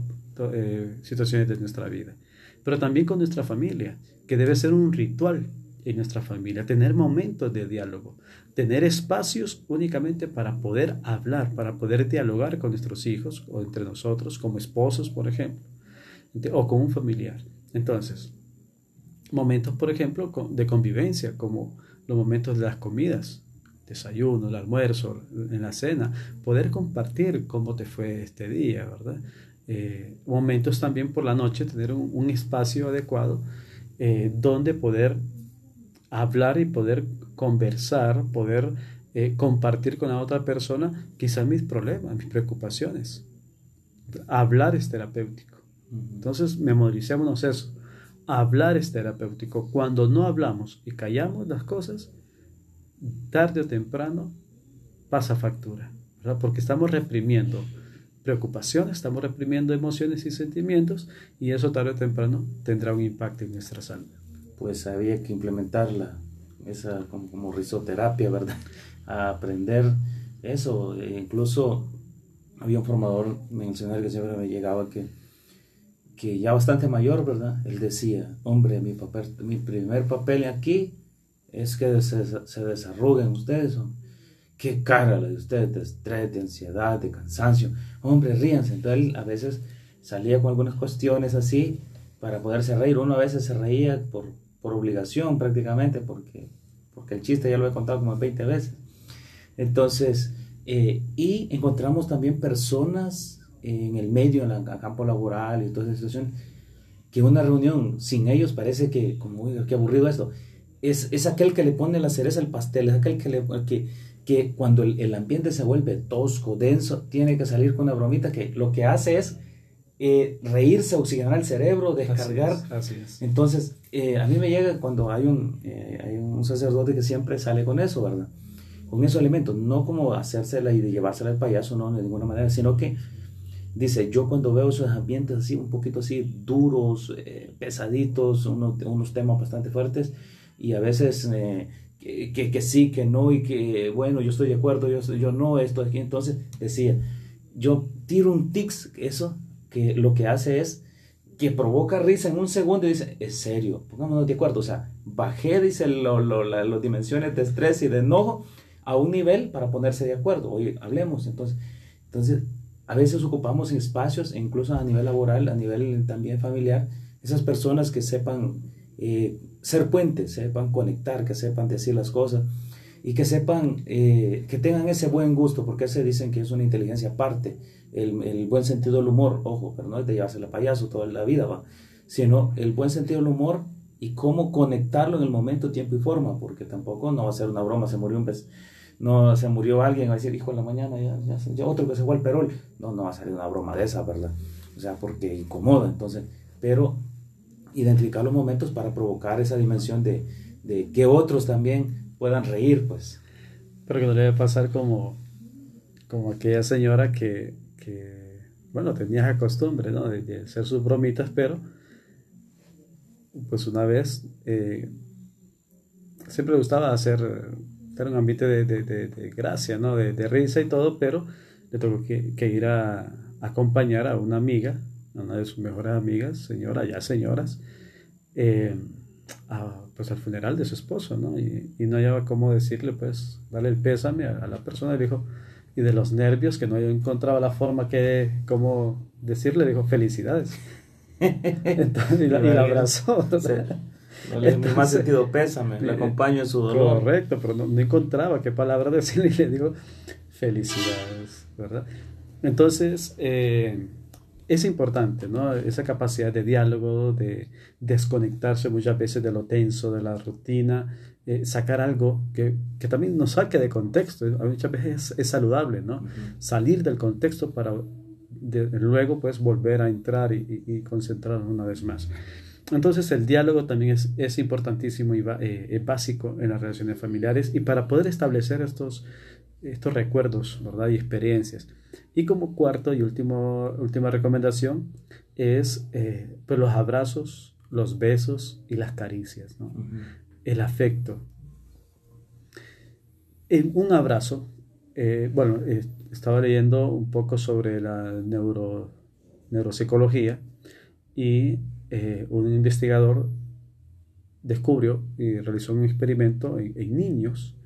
eh, situaciones de nuestra vida. Pero también con nuestra familia, que debe ser un ritual en nuestra familia, tener momentos de diálogo, tener espacios únicamente para poder hablar, para poder dialogar con nuestros hijos o entre nosotros, como esposos, por ejemplo, o con un familiar. Entonces, momentos, por ejemplo, de convivencia, como los momentos de las comidas, desayuno, el almuerzo, en la cena, poder compartir cómo te fue este día, ¿verdad? Eh, momentos también por la noche, tener un, un espacio adecuado eh, donde poder hablar y poder conversar, poder eh, compartir con la otra persona quizás mis problemas, mis preocupaciones. Hablar es terapéutico. Entonces, memoricémonos eso. Hablar es terapéutico. Cuando no hablamos y callamos las cosas, tarde o temprano pasa factura, ¿verdad? Porque estamos reprimiendo preocupaciones, estamos reprimiendo emociones y sentimientos y eso tarde o temprano tendrá un impacto en nuestra salud. Pues había que implementarla, esa como, como risoterapia, ¿verdad? A aprender eso. E incluso había un formador mencional que siempre me llegaba que, que ya bastante mayor, ¿verdad? Él decía, hombre, mi, papel, mi primer papel aquí es que se, se desarruguen ustedes. Qué cara la de ustedes, de estrés, de ansiedad, de cansancio. Hombre, ríanse. Entonces él a veces salía con algunas cuestiones así para poderse reír. Uno a veces se reía por, por obligación prácticamente, porque, porque el chiste ya lo he contado como 20 veces. Entonces, eh, y encontramos también personas en el medio, en el campo laboral y toda esa situación, que una reunión sin ellos parece que, como, oiga, qué aburrido esto. Es, es aquel que le pone la cereza al pastel, es aquel que, le, que, que cuando el, el, ambiente se vuelve tosco, denso, tiene que salir con una bromita que lo que hace es eh, reírse, oxigenar el cerebro, descargar. Así es. Así es. Entonces, eh, a mí me llega cuando hay un, eh, hay un sacerdote que siempre sale con eso, ¿verdad? Con esos elementos, no como hacérsela y de llevársela al payaso, no, de ninguna manera, sino que dice, yo cuando veo esos ambientes así, un poquito así duros, eh, pesaditos, unos, unos temas bastante fuertes, y a veces eh, que, que, que, sí, que no, y que bueno, yo estoy de acuerdo, yo, yo no, esto aquí, entonces decía, yo tiro un tics, eso, que lo que hace es que provoca risa en un segundo y dice, es serio, pongámonos de acuerdo, o sea, bajé, dice, lo, lo, las dimensiones de estrés y de enojo a un nivel para ponerse de acuerdo, oye, hablemos, entonces, entonces, a veces ocupamos espacios, incluso a nivel laboral, a nivel también familiar, esas personas que sepan eh, ser puentes, sepan conectar, que sepan decir las cosas y que sepan, eh, que tengan ese buen gusto, porque se dicen que es una inteligencia aparte, el, el, buen sentido del humor, ojo, pero no es de llevarse la payaso toda la vida, va, sino el buen sentido del humor y cómo conectarlo en el momento, tiempo y forma, porque tampoco no va a ser una broma, se murió un vez, no se murió alguien, va a decir, hijo de la mañana, ya, ya, ya, otro que se fue al perol, no, no va a salir una broma de esa, ¿verdad? O sea, porque incomoda, entonces, pero identificar los momentos para provocar esa dimensión de, de que otros también puedan reír, pues. Pero que no le debe pasar como, como aquella señora que, que bueno, tenía esa costumbre, ¿no? De, hacer sus bromitas, pero pues una vez eh, siempre le gustaba hacer era un ambiente de, de, de, gracia, ¿no? De, risa y todo, pero le tocó que, que ir a, acompañar a una amiga, a una de sus mejores amigas, señora, ya señoras, eh, pues al funeral de su esposo, ¿no? Y, y, no había cómo decirle, pues, darle el pésame a, la persona, y dijo, y de los nervios, que no encontraba la forma que, cómo decirle, dijo, felicidades. Entonces, y, la, abrazó. O más sentido pésame, le acompaño en su dolor. Correcto, pero no, encontraba qué palabra decirle y le digo felicidades, ¿verdad? Entonces, eh, es importante, ¿no? Esa capacidad de diálogo, de desconectarse muchas veces de lo tenso, de la rutina, eh, sacar algo que, que, también nos saque de contexto. Muchas veces es, saludable, ¿no? Salir del contexto para luego, pues, volver a entrar y, y, concentrarnos una vez más. Entonces, el diálogo también es, es importantísimo y eh, es básico en las relaciones familiares y para poder establecer estos, estos recuerdos, ¿verdad? Y experiencias. Y como cuarto y último, última recomendación es eh, pues los abrazos, los besos y las caricias, ¿no? El afecto. En un abrazo, eh, bueno, eh, estaba leyendo un poco sobre la neuro, neuropsicología y un investigador descubrió y realizó un experimento en, niños,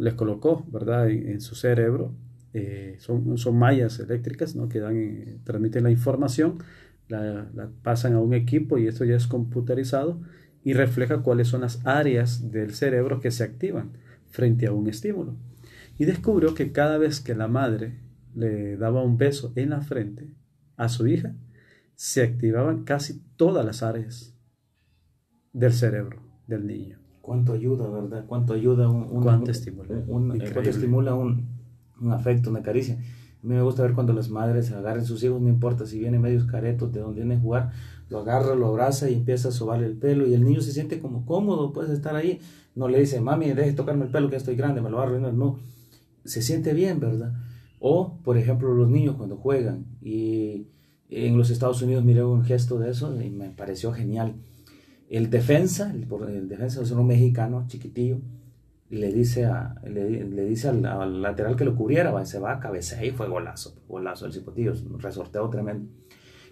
les colocó, ¿verdad?, en su cerebro eh, son, son, mallas eléctricas ¿no? que dan, transmiten la información, la, pasan a un equipo y esto ya es computarizado y refleja cuáles son las áreas del cerebro que se activan frente a un estímulo. Y descubrió que cada vez que la madre le daba un beso en la frente a su hija, se activaban casi todas las áreas del cerebro del niño. ¿Cuánto ayuda, verdad? ¿Cuánto ayuda un, ¿Cuánto estimula? ¿Cuánto estimula un, un afecto, una caricia. A mí me gusta ver cuando las madres agarran a sus hijos, no importa si vienen medios caretos de donde vienen a jugar, lo agarra, lo abraza y empieza a sobarle el pelo y el niño se siente como cómodo, puede estar ahí. No le dice, mami, deje tocarme el pelo que estoy grande, me lo va a arruinar. No, se siente bien, ¿verdad? O, por ejemplo, los niños cuando juegan y en los Estados Unidos miré un gesto de eso y me pareció genial. El defensa, el, defensa es un mexicano chiquitillo, le dice, a, le, dice al, lateral que lo cubriera, va, se va a cabeza y fue golazo, golazo el cipotillo, resorteo tremendo.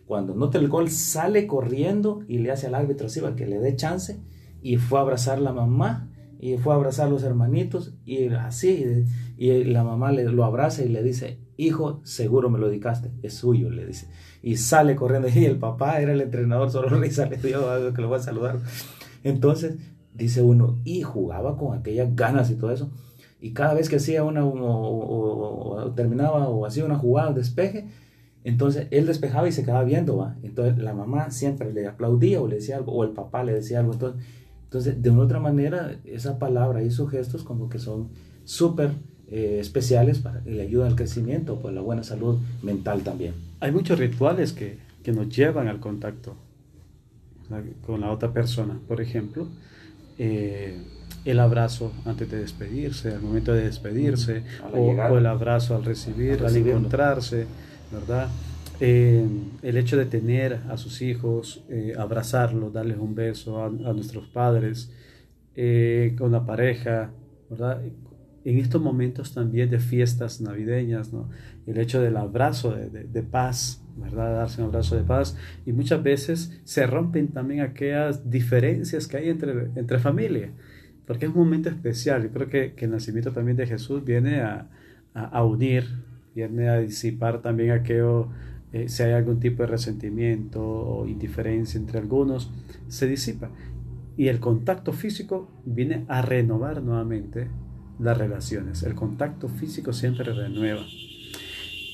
Cuando nota el gol, sale corriendo y le hace al árbitro así para que le dé chance y fue a abrazar la mamá y fue a abrazar a los hermanitos y así, y la mamá le, lo abraza y le dice, hijo, seguro me lo dedicaste, es suyo, le dice. Y sale corriendo y el papá era el entrenador, solo risa le dio que lo voy a saludar. Entonces, dice uno, y jugaba con aquellas ganas y todo eso. Y cada vez que hacía una, o, terminaba o hacía una jugada, despeje, entonces él despejaba y se quedaba viendo. Entonces la mamá siempre le aplaudía o le decía algo, o el papá le decía algo. Entonces, entonces de una otra manera, esa palabra y esos gestos como que son súper eh, especiales para que le ayudan al crecimiento, pues la buena salud mental también. Hay muchos rituales que, que nos llevan al contacto con la otra persona. Por ejemplo, eh, el abrazo antes de despedirse, al momento de despedirse, o, el abrazo al recibir, al, encontrarse, ¿verdad? Eh, el hecho de tener a sus hijos, eh, abrazarlos, darles un beso a, nuestros padres, con la pareja, ¿verdad? En estos momentos también de fiestas navideñas. El hecho del abrazo de, de paz, ¿verdad? Darse un abrazo de paz. Y muchas veces se rompen también aquellas diferencias que hay entre, entre familia, porque es un momento especial. Yo creo que, que el nacimiento también de Jesús viene a, a, unir, viene a disipar también aquello, eh, si hay algún tipo de resentimiento o indiferencia entre algunos, se disipa. Y el contacto físico viene a renovar nuevamente las relaciones. El contacto físico siempre renueva.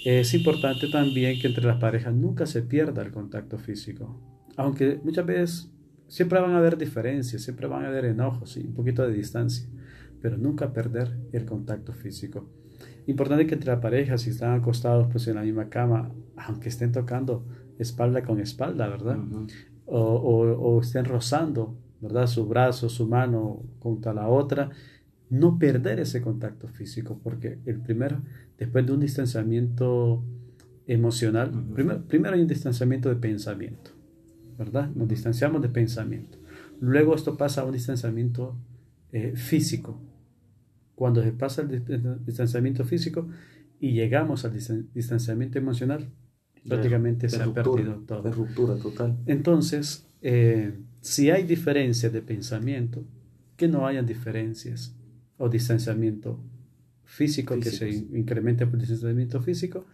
Es importante también que entre las parejas nunca se pierda el contacto físico, aunque muchas veces siempre van a haber diferencias, siempre van a haber enojos y un poquito de distancia, pero nunca perder el contacto físico. Importante que entre las parejas, si están acostados pues en la misma cama, aunque estén tocando espalda con espalda, ¿verdad? o, o, estén rozando, ¿verdad? Su brazo, su mano contra la otra, no perder ese contacto físico, porque el primero, después de un distanciamiento emocional, primero, primero hay un distanciamiento de pensamiento, ¿verdad? Nos distanciamos de pensamiento. Luego esto pasa a un distanciamiento eh, físico, Cuando se pasa el distanciamiento físico y llegamos al distanciamiento emocional, prácticamente se ha perdido todo. De ruptura total. Entonces, eh, si hay diferencias de pensamiento, que no hayan diferencias o distanciamiento físico, que se incremente por distanciamiento físico,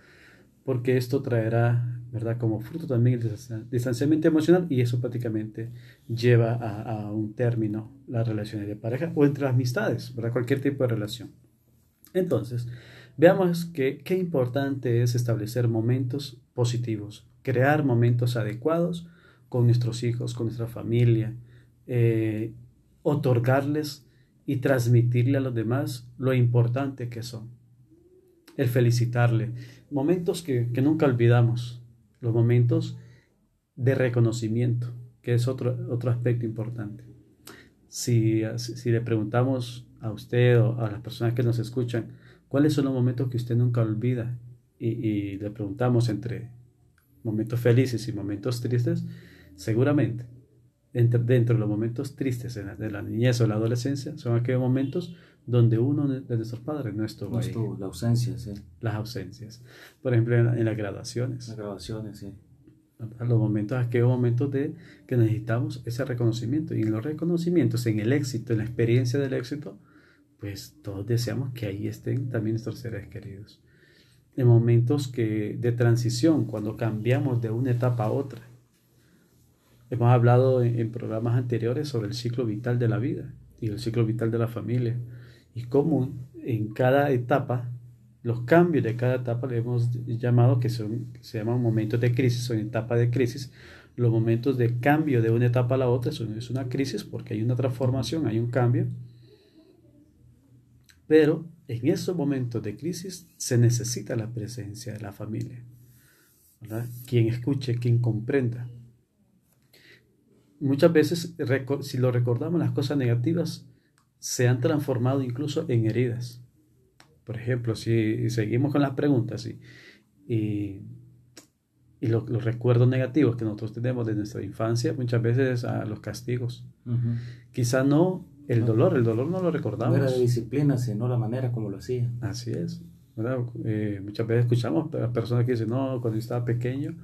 porque esto traerá, ¿verdad? Como fruto también el distanciamiento emocional y eso prácticamente lleva a, a, un término las relaciones de pareja o entre amistades, ¿verdad? Cualquier tipo de relación. Entonces, veamos que qué importante es establecer momentos positivos, crear momentos adecuados con nuestros hijos, con nuestra familia, eh, otorgarles y transmitirle a los demás lo importante que son. El felicitarle. Momentos que, nunca olvidamos. Los momentos de reconocimiento, que es otro, otro aspecto importante. Si, si le preguntamos a usted o a las personas que nos escuchan, ¿cuáles son los momentos que usted nunca olvida? Y, y le preguntamos entre momentos felices y momentos tristes, seguramente dentro, de los momentos tristes de la, niñez o la adolescencia son aquellos momentos donde uno de nuestros padres no estuvo, ahí. La ausencia, sí. Las ausencias. Por ejemplo, en, las graduaciones. Las graduaciones, sí. Los momentos, aquellos momentos de que necesitamos ese reconocimiento. Y en los reconocimientos, en el éxito, en la experiencia del éxito, pues todos deseamos que ahí estén también nuestros seres queridos. En momentos que, de transición, cuando cambiamos de una etapa a otra, Hemos hablado en, programas anteriores sobre el ciclo vital de la vida y el ciclo vital de la familia y cómo en cada etapa, los cambios de cada etapa le hemos llamado que son, se llaman momentos de crisis, son etapas de crisis. Los momentos de cambio de una etapa a la otra es una crisis porque hay una transformación, hay un cambio. Pero en esos momentos de crisis se necesita la presencia de la familia. Quien escuche, quien comprenda muchas veces, si lo recordamos, las cosas negativas se han transformado incluso en heridas. Por ejemplo, si seguimos con las preguntas y, y, los recuerdos negativos que nosotros tenemos de nuestra infancia, muchas veces a los castigos. Quizá no el dolor, el dolor no lo recordamos. No era de disciplina, sino la manera como lo hacía. Así es. Eh, muchas veces escuchamos a personas que dicen, no, cuando yo estaba pequeño,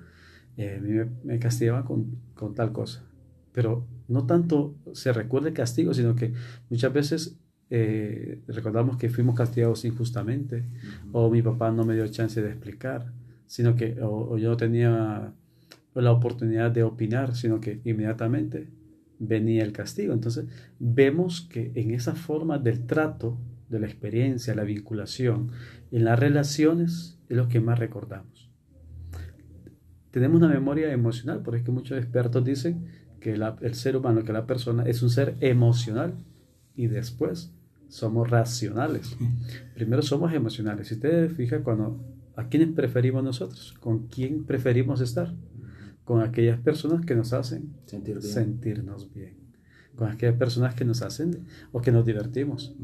eh, me, me castigaban con, con tal cosa pero no tanto se recuerda el castigo, sino que muchas veces eh, recordamos que fuimos castigados injustamente, o mi papá no me dio chance de explicar, sino que, o, yo no tenía la oportunidad de opinar, sino que inmediatamente venía el castigo. Entonces, vemos que en esa forma del trato, de la experiencia, la vinculación, en las relaciones, es lo que más recordamos. Tenemos una memoria emocional, por eso muchos expertos dicen que el ser humano, que la persona es un ser emocional y después somos racionales. Primero somos emocionales. Si usted fija cuando a quiénes preferimos nosotros, con quién preferimos estar, con aquellas personas que nos hacen sentirnos bien, con aquellas personas que nos hacen o que nos divertimos.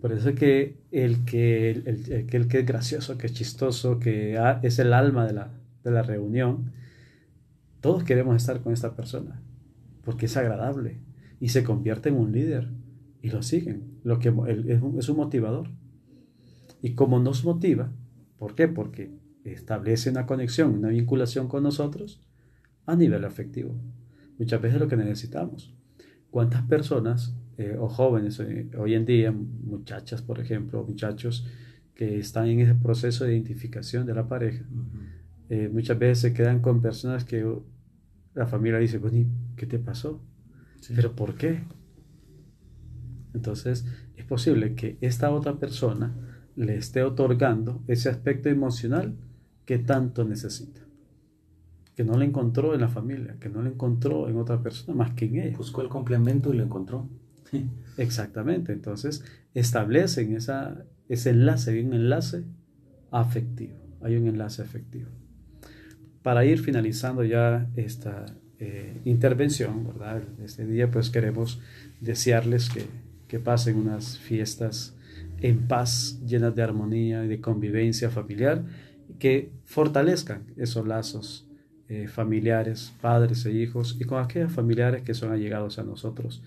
Por eso es que el que, el, el, que es gracioso, que es chistoso, que es el alma de la, de la reunión, todos queremos estar con esta persona porque es agradable y se convierte en un líder y lo siguen, lo que es un motivador. Y como nos motiva, ¿por qué? Porque establece una conexión, una vinculación con nosotros a nivel afectivo. Muchas veces lo que necesitamos. ¿Cuántas personas eh, o jóvenes eh, hoy en día, muchachas por ejemplo, muchachos que están en ese proceso de identificación de la pareja, eh, muchas veces se quedan con personas que la familia dice, bueno, ¿qué te pasó? ¿Pero por qué? Entonces, es posible que esta otra persona le esté otorgando ese aspecto emocional que tanto necesita. Que no le encontró en la familia, que no le encontró en otra persona más que en ella. Buscó el complemento y lo encontró. Exactamente. Entonces, establecen esa, ese enlace, hay un enlace afectivo. Hay un enlace afectivo para ir finalizando ya esta eh, intervención, ¿verdad? Este día pues queremos desearles que, que, pasen unas fiestas en paz, llenas de armonía y de convivencia familiar, que fortalezcan esos lazos eh, familiares, padres e hijos, y con aquellos familiares que son allegados a nosotros.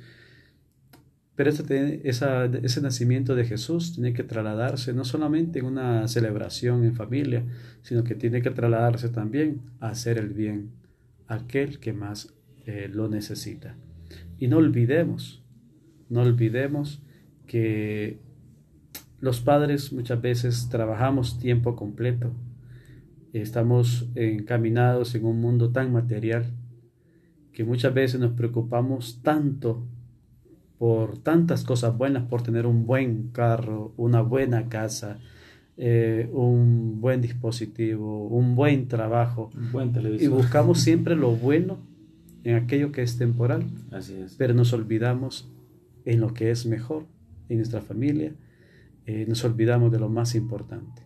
Pero ese, ese nacimiento de Jesús tiene que trasladarse no solamente en una celebración en familia, sino que tiene que trasladarse también a hacer el bien a aquel que más eh, lo necesita. Y no olvidemos, no olvidemos que los padres muchas veces trabajamos tiempo completo, estamos encaminados en un mundo tan material que muchas veces nos preocupamos tanto por tantas cosas buenas, por tener un buen carro, una buena casa, eh, un buen dispositivo, un buen trabajo. buen Y buscamos siempre lo bueno en aquello que es temporal. Así es. Pero nos olvidamos en lo que es mejor, en nuestra familia. Eh, nos olvidamos de lo más importante.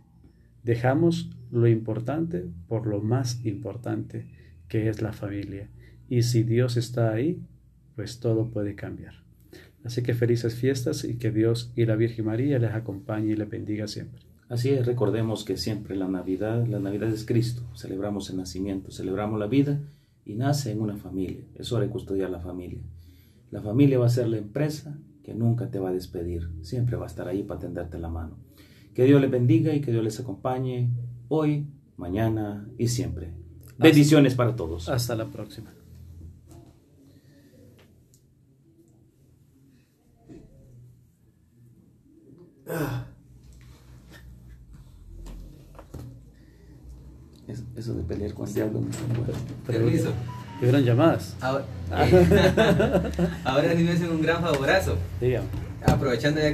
Dejamos lo importante por lo más importante, que es la familia. Y si Dios está ahí, pues todo puede cambiar. Así que felices fiestas y que Dios y la Virgen María les acompañe y les bendiga siempre. Así es, recordemos que siempre la Navidad, la Navidad es Cristo, celebramos el nacimiento, celebramos la vida y nace en una familia. Es hora de custodiar la familia. La familia va a ser la empresa que nunca te va a despedir, siempre va a estar ahí para tenderte la mano. Que Dios les bendiga y que Dios les acompañe hoy, mañana y siempre. Bendiciones para todos. Hasta la próxima. Eso de pelear con el diablo Permiso. ¿Hubieron llamadas? Ahora, ahora sí me hacen un gran favorazo. Dígame. Aprovechando ya que